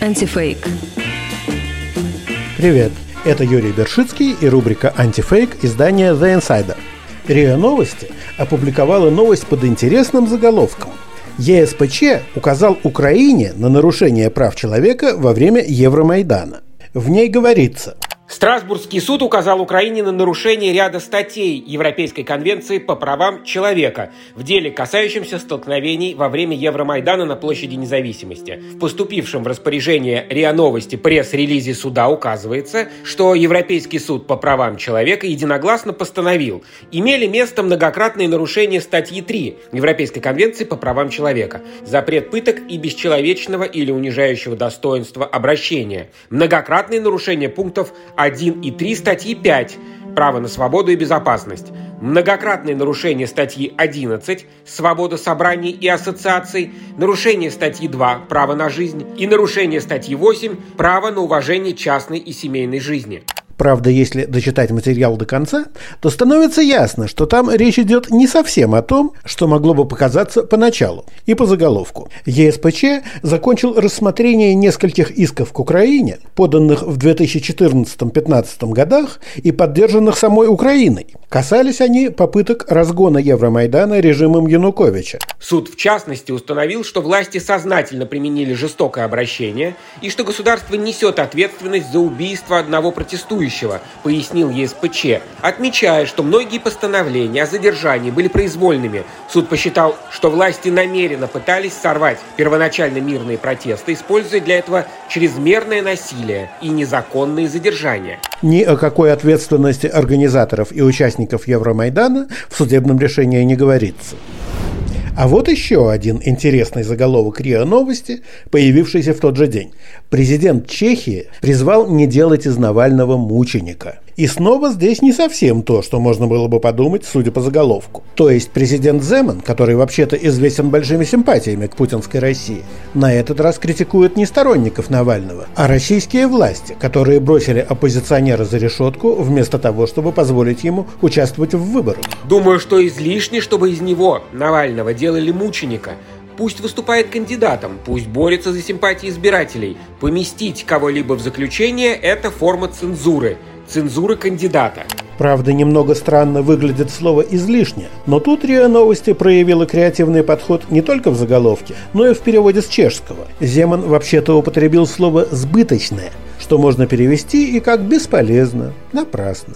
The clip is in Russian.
Антифейк. Привет, это Юрий Бершицкий и рубрика «Антифейк» издания «The Insider». РИА Новости опубликовала новость под интересным заголовком. ЕСПЧ указал Украине на нарушение прав человека во время Евромайдана. В ней говорится – Страсбургский суд указал Украине на нарушение ряда статей Европейской конвенции по правам человека в деле, касающемся столкновений во время Евромайдана на площади независимости. В поступившем в распоряжение РИА Новости пресс-релизе суда указывается, что Европейский суд по правам человека единогласно постановил, имели место многократные нарушения статьи 3 Европейской конвенции по правам человека, запрет пыток и бесчеловечного или унижающего достоинства обращения, многократные нарушения пунктов 1 и 3 статьи 5 «Право на свободу и безопасность», многократные нарушения статьи 11 «Свобода собраний и ассоциаций», нарушение статьи 2 «Право на жизнь» и нарушение статьи 8 «Право на уважение частной и семейной жизни». Правда, если дочитать материал до конца, то становится ясно, что там речь идет не совсем о том, что могло бы показаться поначалу и по заголовку. ЕСПЧ закончил рассмотрение нескольких исков к Украине, поданных в 2014-2015 годах и поддержанных самой Украиной. Касались они попыток разгона Евромайдана режимом Януковича. Суд, в частности, установил, что власти сознательно применили жестокое обращение и что государство несет ответственность за убийство одного протестующего будущего, пояснил ЕСПЧ, отмечая, что многие постановления о задержании были произвольными. Суд посчитал, что власти намеренно пытались сорвать первоначально мирные протесты, используя для этого чрезмерное насилие и незаконные задержания. Ни о какой ответственности организаторов и участников Евромайдана в судебном решении не говорится. А вот еще один интересный заголовок РИА Новости, появившийся в тот же день. Президент Чехии призвал не делать из Навального мученика. И снова здесь не совсем то, что можно было бы подумать, судя по заголовку. То есть президент Земан, который вообще-то известен большими симпатиями к путинской России, на этот раз критикует не сторонников Навального, а российские власти, которые бросили оппозиционера за решетку вместо того, чтобы позволить ему участвовать в выборах. Думаю, что излишне, чтобы из него, Навального, делали мученика. Пусть выступает кандидатом, пусть борется за симпатии избирателей. Поместить кого-либо в заключение – это форма цензуры – цензуры кандидата. Правда, немного странно выглядит слово «излишне», но тут РИА Новости проявила креативный подход не только в заголовке, но и в переводе с чешского. Земан вообще-то употребил слово «сбыточное», что можно перевести и как «бесполезно», «напрасно».